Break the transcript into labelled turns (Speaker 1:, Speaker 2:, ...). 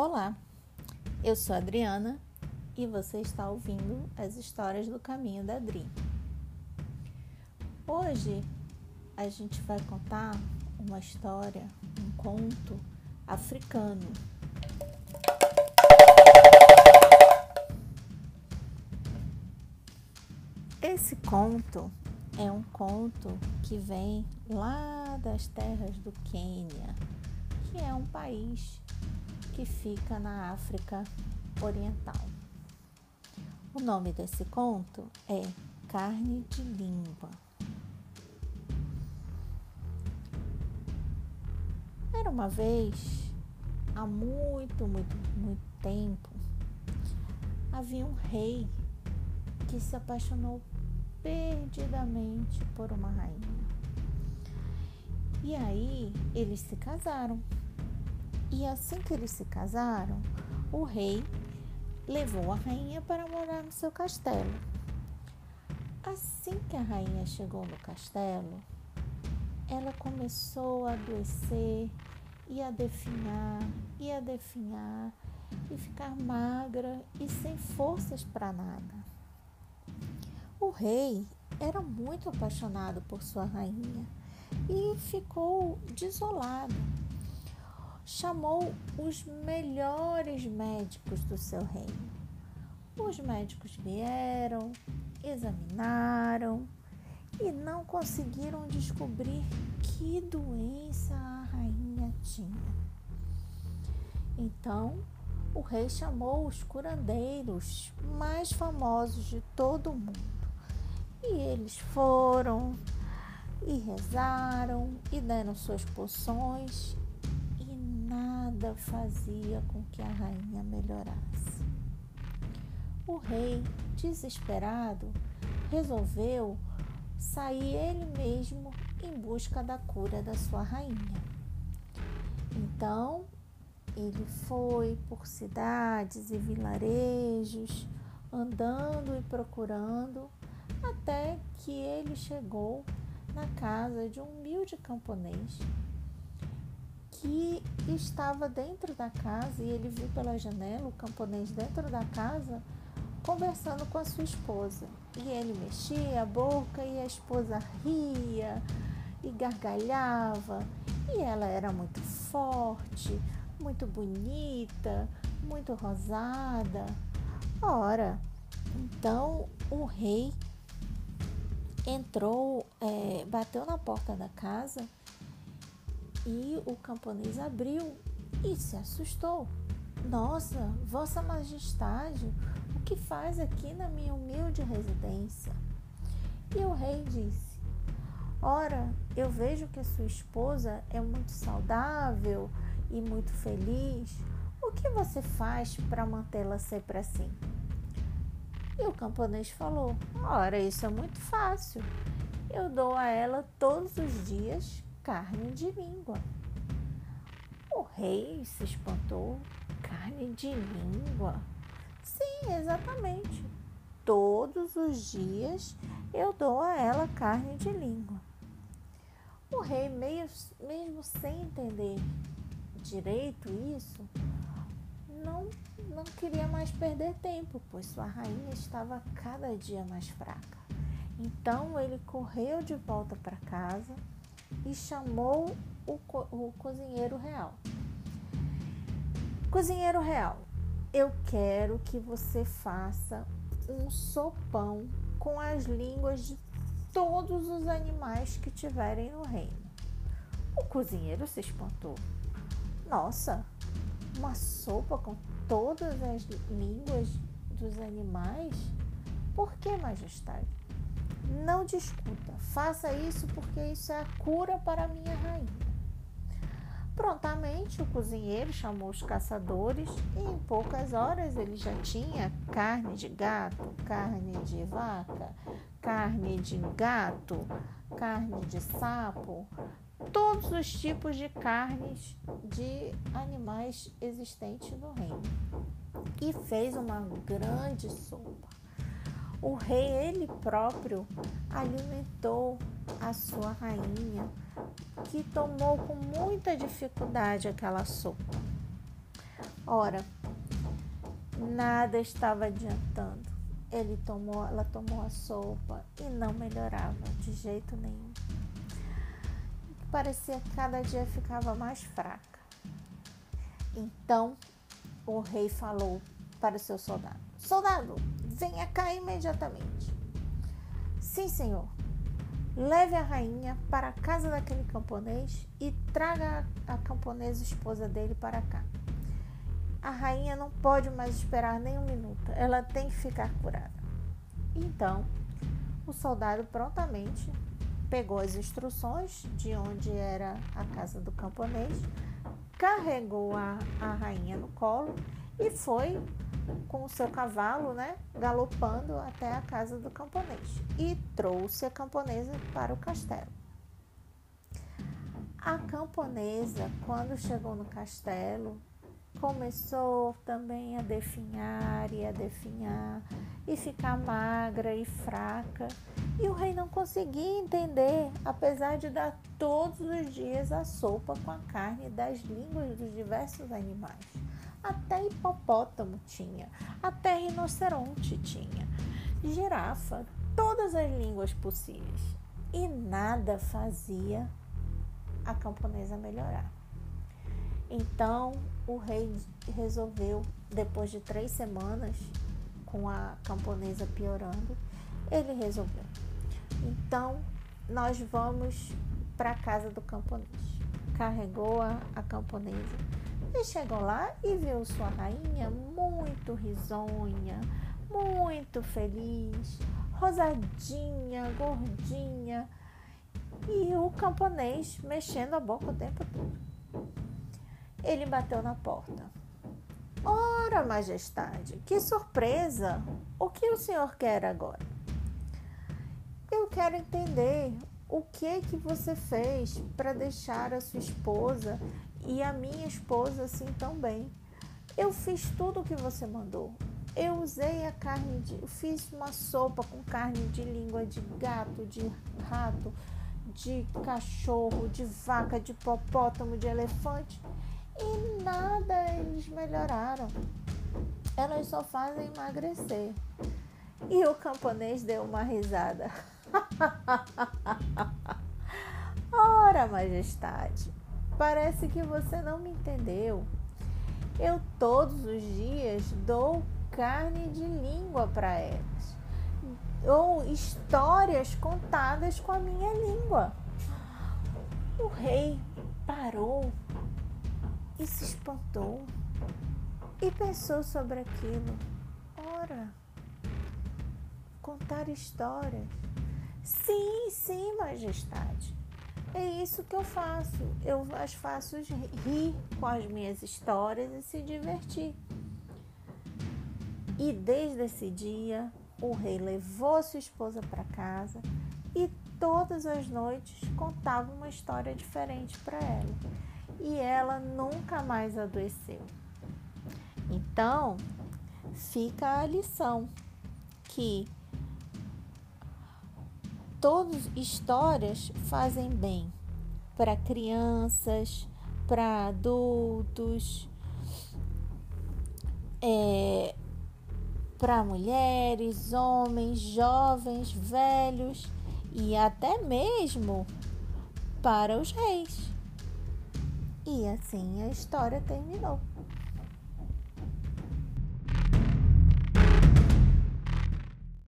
Speaker 1: Olá, eu sou Adriana e você está ouvindo as histórias do caminho da Adri. Hoje a gente vai contar uma história, um conto africano. Esse conto é um conto que vem lá das terras do Quênia, que é um país que fica na África Oriental. O nome desse conto é Carne de Língua. Era uma vez, há muito, muito, muito tempo, havia um rei que se apaixonou perdidamente por uma rainha. E aí eles se casaram. E assim que eles se casaram, o rei levou a rainha para morar no seu castelo. Assim que a rainha chegou no castelo, ela começou a adoecer e a definhar e a definhar e ficar magra e sem forças para nada. O rei era muito apaixonado por sua rainha e ficou desolado chamou os melhores médicos do seu reino. Os médicos vieram, examinaram e não conseguiram descobrir que doença a rainha tinha. Então, o rei chamou os curandeiros mais famosos de todo o mundo. E eles foram e rezaram e deram suas poções nada fazia com que a rainha melhorasse. O rei, desesperado, resolveu sair ele mesmo em busca da cura da sua rainha. Então, ele foi por cidades e vilarejos, andando e procurando, até que ele chegou na casa de um humilde camponês que estava dentro da casa e ele viu pela janela o camponês dentro da casa conversando com a sua esposa. E ele mexia a boca e a esposa ria e gargalhava. E ela era muito forte, muito bonita, muito rosada. Ora, então o rei entrou, é, bateu na porta da casa e o camponês abriu e se assustou. Nossa, Vossa Majestade, o que faz aqui na minha humilde residência? E o rei disse: Ora, eu vejo que sua esposa é muito saudável e muito feliz. O que você faz para mantê-la sempre assim? E o camponês falou: Ora, isso é muito fácil. Eu dou a ela todos os dias carne de língua. O rei se espantou. Carne de língua? Sim, exatamente. Todos os dias eu dou a ela carne de língua. O rei, mesmo sem entender direito isso, não, não queria mais perder tempo, pois sua rainha estava cada dia mais fraca. Então ele correu de volta para casa e chamou o, co o cozinheiro real. Cozinheiro real, eu quero que você faça um sopão com as línguas de todos os animais que tiverem no reino. O cozinheiro se espantou. Nossa, uma sopa com todas as línguas dos animais? Por que, majestade? Não discuta, faça isso porque isso é a cura para a minha rainha. Prontamente o cozinheiro chamou os caçadores e em poucas horas ele já tinha carne de gato, carne de vaca, carne de gato, carne de sapo, todos os tipos de carnes de animais existentes no reino. E fez uma grande sopa. O rei, ele próprio, alimentou a sua rainha, que tomou com muita dificuldade aquela sopa. Ora, nada estava adiantando. Ele tomou, ela tomou a sopa e não melhorava de jeito nenhum. Parecia que cada dia ficava mais fraca. Então o rei falou para o seu soldado: Soldado, venha cá imediatamente. Sim, senhor. Leve a rainha para a casa daquele camponês e traga a camponesa esposa dele para cá. A rainha não pode mais esperar nem um minuto, ela tem que ficar curada. Então, o soldado prontamente pegou as instruções de onde era a casa do camponês, carregou a, a rainha no colo e foi com o seu cavalo, né, galopando até a casa do camponês e trouxe a camponesa para o castelo. A camponesa, quando chegou no castelo, começou também a definhar e a definhar e ficar magra e fraca. E o rei não conseguia entender, apesar de dar todos os dias a sopa com a carne das línguas dos diversos animais. Até hipopótamo tinha, até rinoceronte tinha, girafa, todas as línguas possíveis. E nada fazia a camponesa melhorar. Então o rei resolveu, depois de três semanas, com a camponesa piorando, ele resolveu. Então nós vamos para a casa do camponês. Carregou a, a camponesa e chegou lá e viu sua rainha muito risonha, muito feliz, rosadinha, gordinha, e o camponês mexendo a boca o tempo todo. Ele bateu na porta. Ora, majestade, que surpresa! O que o senhor quer agora? Eu quero entender o que que você fez para deixar a sua esposa e a minha esposa assim tão bem. Eu fiz tudo o que você mandou. Eu usei a carne de. Fiz uma sopa com carne de língua de gato, de rato, de cachorro, de vaca, de hipopótamo, de elefante. E nada eles melhoraram. Elas só fazem emagrecer. E o camponês deu uma risada. Ora, majestade, Parece que você não me entendeu. Eu todos os dias dou carne de língua para elas, ou histórias contadas com a minha língua. O rei parou e se espantou e pensou sobre aquilo. Ora, contar histórias. Sim, sim, majestade. É isso que eu faço. Eu as faço rir com as minhas histórias e se divertir. E desde esse dia, o rei levou sua esposa para casa e todas as noites contava uma história diferente para ela. E ela nunca mais adoeceu. Então, fica a lição que todas histórias fazem bem para crianças, para adultos, é, para mulheres, homens, jovens, velhos e até mesmo para os reis. E assim a história terminou.